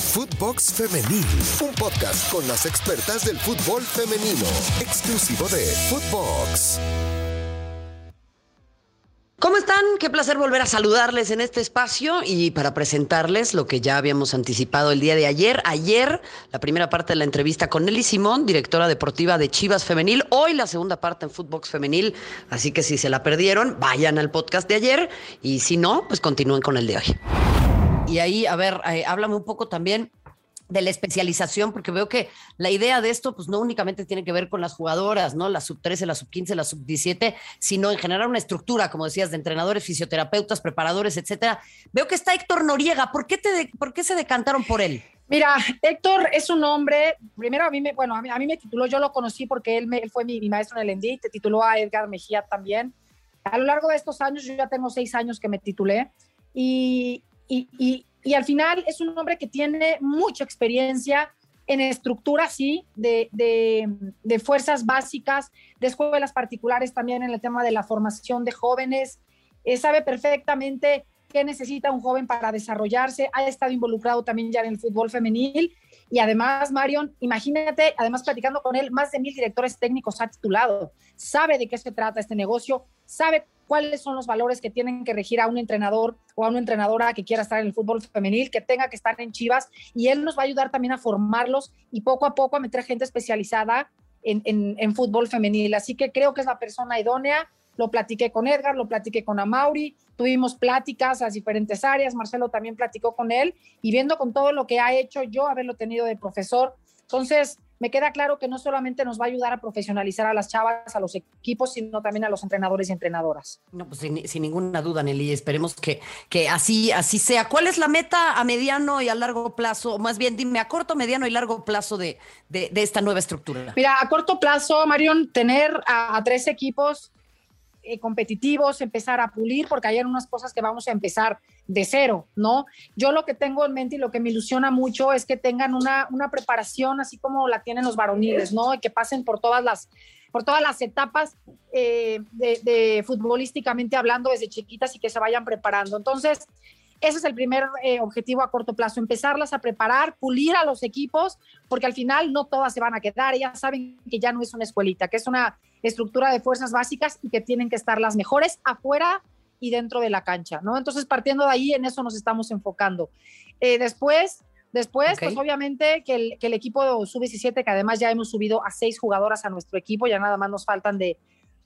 Footbox Femenil, un podcast con las expertas del fútbol femenino, exclusivo de Footbox. ¿Cómo están? Qué placer volver a saludarles en este espacio y para presentarles lo que ya habíamos anticipado el día de ayer. Ayer, la primera parte de la entrevista con Nelly Simón, directora deportiva de Chivas Femenil. Hoy la segunda parte en Footbox Femenil. Así que si se la perdieron, vayan al podcast de ayer y si no, pues continúen con el de hoy. Y ahí, a ver, eh, háblame un poco también de la especialización, porque veo que la idea de esto, pues no únicamente tiene que ver con las jugadoras, ¿no? La sub 13, la sub 15, la sub 17, sino en generar una estructura, como decías, de entrenadores, fisioterapeutas, preparadores, etcétera. Veo que está Héctor Noriega. ¿Por qué, te, ¿por qué se decantaron por él? Mira, Héctor es un hombre, primero a mí me, bueno, a mí, me tituló, yo lo conocí porque él, me, fue mi, maestro en el ENDI, te tituló a Edgar Mejía también. A lo largo de estos años, yo ya tengo seis años que me titulé y, y al final es un hombre que tiene mucha experiencia en estructura, sí, de, de, fuerzas básicas, de escuelas particulares también en el tema de la formación de jóvenes. Eh, sabe perfectamente qué necesita un joven para desarrollarse. Ha estado involucrado también ya en el fútbol femenil. Y además, Marion, imagínate, además platicando con él, más de mil directores técnicos ha titulado. Sabe de qué se trata este negocio, sabe cuáles son los valores que tienen que regir a un entrenador o a una entrenadora que quiera estar en el fútbol femenil, que tenga que estar en Chivas, y él nos va a ayudar también a formarlos y poco a poco a meter gente especializada en, en, fútbol femenil. Así que creo que es la persona idónea. Lo platiqué con Edgar, lo platiqué con Amauri, tuvimos pláticas a diferentes áreas, Marcelo también platicó con él y viendo con todo lo que ha hecho yo, haberlo tenido de profesor. Entonces, me queda claro que no solamente nos va a ayudar a profesionalizar a las chavas, a los equipos, sino también a los entrenadores y entrenadoras. No, pues sin, ninguna duda, Nelly, esperemos que, que así, así sea. ¿Cuál es la meta a mediano y a largo plazo? O más bien, dime, a corto, mediano y largo plazo de, de, esta nueva estructura. Mira, a corto plazo, Marion, tener a tres equipos eh, competitivos, empezar a pulir, porque hay unas cosas que vamos a empezar de cero, ¿no? Yo lo que tengo en mente y lo que me ilusiona mucho es que tengan una, una preparación así como la tienen los varoniles, ¿no? Y que pasen por todas las por todas las etapas eh, de, futbolísticamente hablando desde chiquitas y que se vayan preparando. Entonces, ese es el primer eh, objetivo a corto plazo, empezarlas a preparar, pulir a los equipos, porque al final no todas se van a quedar, ellas saben que ya no es una escuelita, que es una estructura de fuerzas básicas y que tienen que estar las mejores afuera y dentro de la cancha, ¿no? Entonces, partiendo de ahí, en eso nos estamos enfocando. Eh, después, después, pues obviamente que el, que el equipo sub-17, que además ya hemos subido a seis jugadoras a nuestro equipo, ya nada más nos faltan de,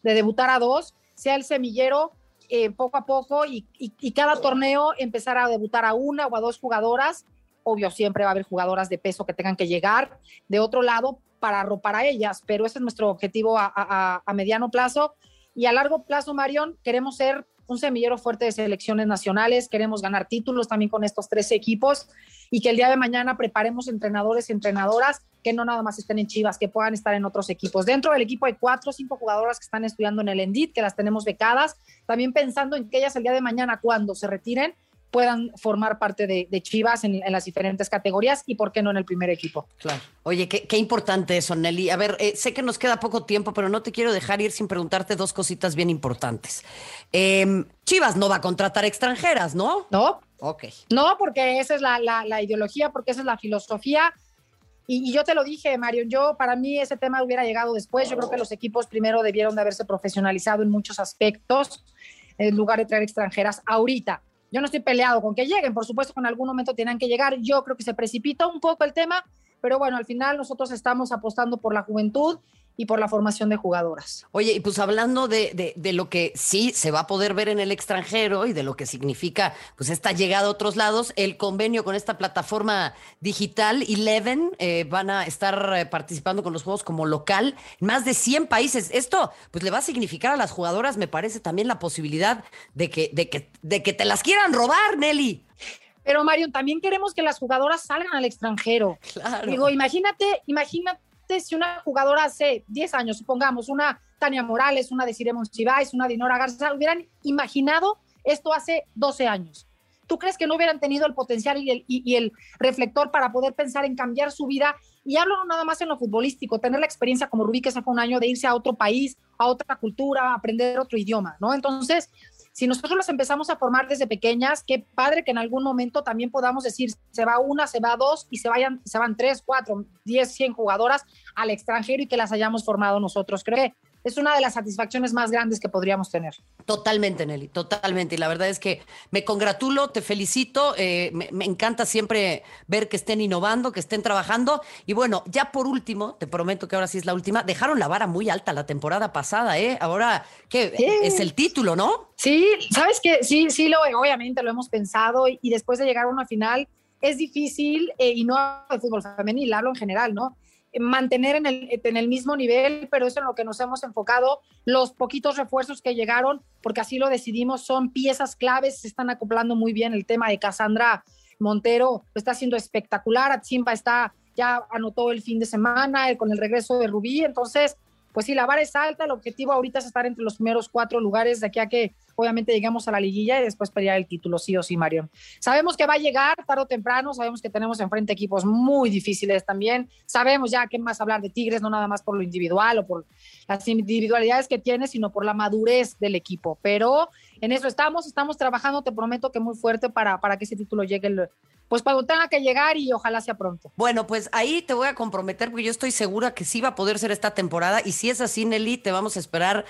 de debutar a dos, sea el semillero eh, poco a poco y, y, cada torneo empezar a debutar a una o a dos jugadoras. Obvio, siempre va a haber jugadoras de peso que tengan que llegar de otro lado, para arropar a ellas, pero ese es nuestro objetivo a, mediano plazo. Y a largo plazo, Marion, queremos ser un semillero fuerte de selecciones nacionales, queremos ganar títulos también con estos tres equipos y que el día de mañana preparemos entrenadores y entrenadoras que no nada más estén en Chivas, que puedan estar en otros equipos. Dentro del equipo hay cuatro o cinco jugadoras que están estudiando en el Endit, que las tenemos becadas, también pensando en que ellas el día de mañana, cuando se retiren, puedan formar parte de, Chivas en, las diferentes categorías y por qué no en el primer equipo. Claro. Oye, qué, importante eso, Nelly. A ver, eh, sé que nos queda poco tiempo, pero no te quiero dejar ir sin preguntarte dos cositas bien importantes. Em, Chivas no va a contratar extranjeras, ¿no? No. Ok. No, porque esa es la, ideología, porque esa es la filosofía. Y, y, yo te lo dije, Mario, yo para mí ese tema hubiera llegado después. Yo creo que los equipos primero debieron de haberse profesionalizado en muchos aspectos en lugar de traer extranjeras ahorita. Yo no estoy peleado con que lleguen, por supuesto en algún momento tienen que llegar. Yo creo que se precipita un poco el tema, pero bueno, al final nosotros estamos apostando por la juventud y por la formación de jugadoras. Oye, y pues hablando de, de, lo que sí se va a poder ver en el extranjero y de lo que significa pues esta llegada a otros lados, el convenio con esta plataforma digital Eleven eh, van a estar eh, participando con los juegos como local más de 100 países. Esto pues le va a significar a las jugadoras, me parece, también la posibilidad de que, de que, de que te las quieran robar, Nelly. Pero Mario, también queremos que las jugadoras salgan al extranjero. Claro. Digo, imagínate, imagínate si una jugadora hace 10 años, supongamos, una Tania Morales, una de Ciremon Chivais, una Dinora Garza, hubieran imaginado esto hace 12 años. ¿Tú crees que no hubieran tenido el potencial y el, y, el, reflector para poder pensar en cambiar su vida? Y hablo nada más en lo futbolístico, tener la experiencia como Rubí, que se fue un año de irse a otro país, a otra cultura, aprender otro idioma, ¿no? Entonces, si nosotros las empezamos a formar desde pequeñas, qué padre que en algún momento también podamos decir, se va una, se va dos y se, vayan, se van tres, cuatro, diez, cien jugadoras al extranjero y que las hayamos formado nosotros. Creo que es una de las satisfacciones más grandes que podríamos tener. Totalmente, Nelly, totalmente. Y la verdad es que me congratulo, te felicito, eh, me, encanta siempre ver que estén innovando, que estén trabajando. Y bueno, ya por último, te prometo que ahora sí es la última, dejaron la vara muy alta la temporada pasada, ¿eh? Ahora, ¿qué? Es el título, ¿no? Sí, sabes que sí, sí, lo, obviamente lo hemos pensado y, después de llegar a una final es difícil eh, y no de fútbol femenil, hablo en general, ¿no? Mantener en el, en el mismo nivel, pero es en lo que nos hemos enfocado. Los poquitos refuerzos que llegaron, porque así lo decidimos, son piezas claves, se están acoplando muy bien. El tema de Cassandra Montero está haciendo espectacular. Atzimpa está, ya anotó el fin de semana con el regreso de Rubí. Entonces, pues sí, la vara es alta. El objetivo ahorita es estar entre los primeros cuatro lugares de aquí a que obviamente lleguemos a la liguilla y después pelear el título, sí o sí, Marion. Sabemos que va a llegar tarde o temprano, sabemos que tenemos enfrente equipos muy difíciles también. Sabemos ya qué más hablar de Tigres, no nada más por lo individual o por las individualidades que tiene, sino por la madurez del equipo. Pero en eso estamos, estamos trabajando, te prometo que muy fuerte para, para que ese título llegue el, pues cuando tenga que llegar y ojalá sea pronto. Bueno, pues ahí te voy a comprometer porque yo estoy segura que sí va a poder ser esta temporada y si es así, Nelly, te vamos a esperar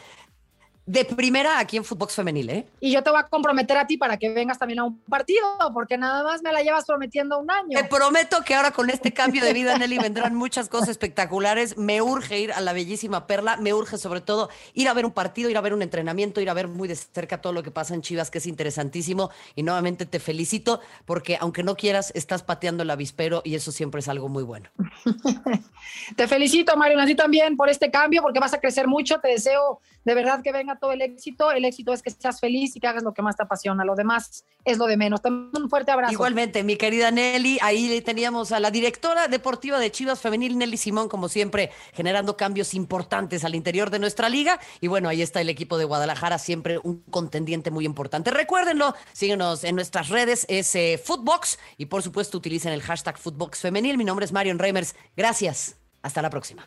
de primera aquí en Footbox Femenil, ¿eh? Y yo te voy a comprometer a ti para que vengas también a un partido, porque nada más me la llevas prometiendo un año. Te prometo que ahora con este cambio de vida, Nelly, vendrán muchas cosas espectaculares. Me urge ir a la bellísima Perla, me urge sobre todo ir a ver un partido, ir a ver un entrenamiento, ir a ver muy de cerca todo lo que pasa en Chivas, que es interesantísimo. Y nuevamente te felicito, porque aunque no quieras, estás pateando el avispero y eso siempre es algo muy bueno. te felicito, Mario, así también por este cambio, porque vas a crecer mucho. Te deseo de verdad que todo el éxito. El éxito es que seas feliz y que hagas lo que más te apasiona. Lo demás es lo de menos. un fuerte abrazo. Igualmente, mi querida Nelly. Ahí teníamos a la directora deportiva de Chivas Femenil, Nelly Simón, como siempre, generando cambios importantes al interior de nuestra liga. Y bueno, ahí está el equipo de Guadalajara, siempre un contendiente muy importante. Recuérdenlo, síguenos en nuestras redes, es eh, Footbox. Y por supuesto, utilicen el hashtag Footbox Femenil. Mi nombre es Marion Reimers. Gracias. Hasta la próxima.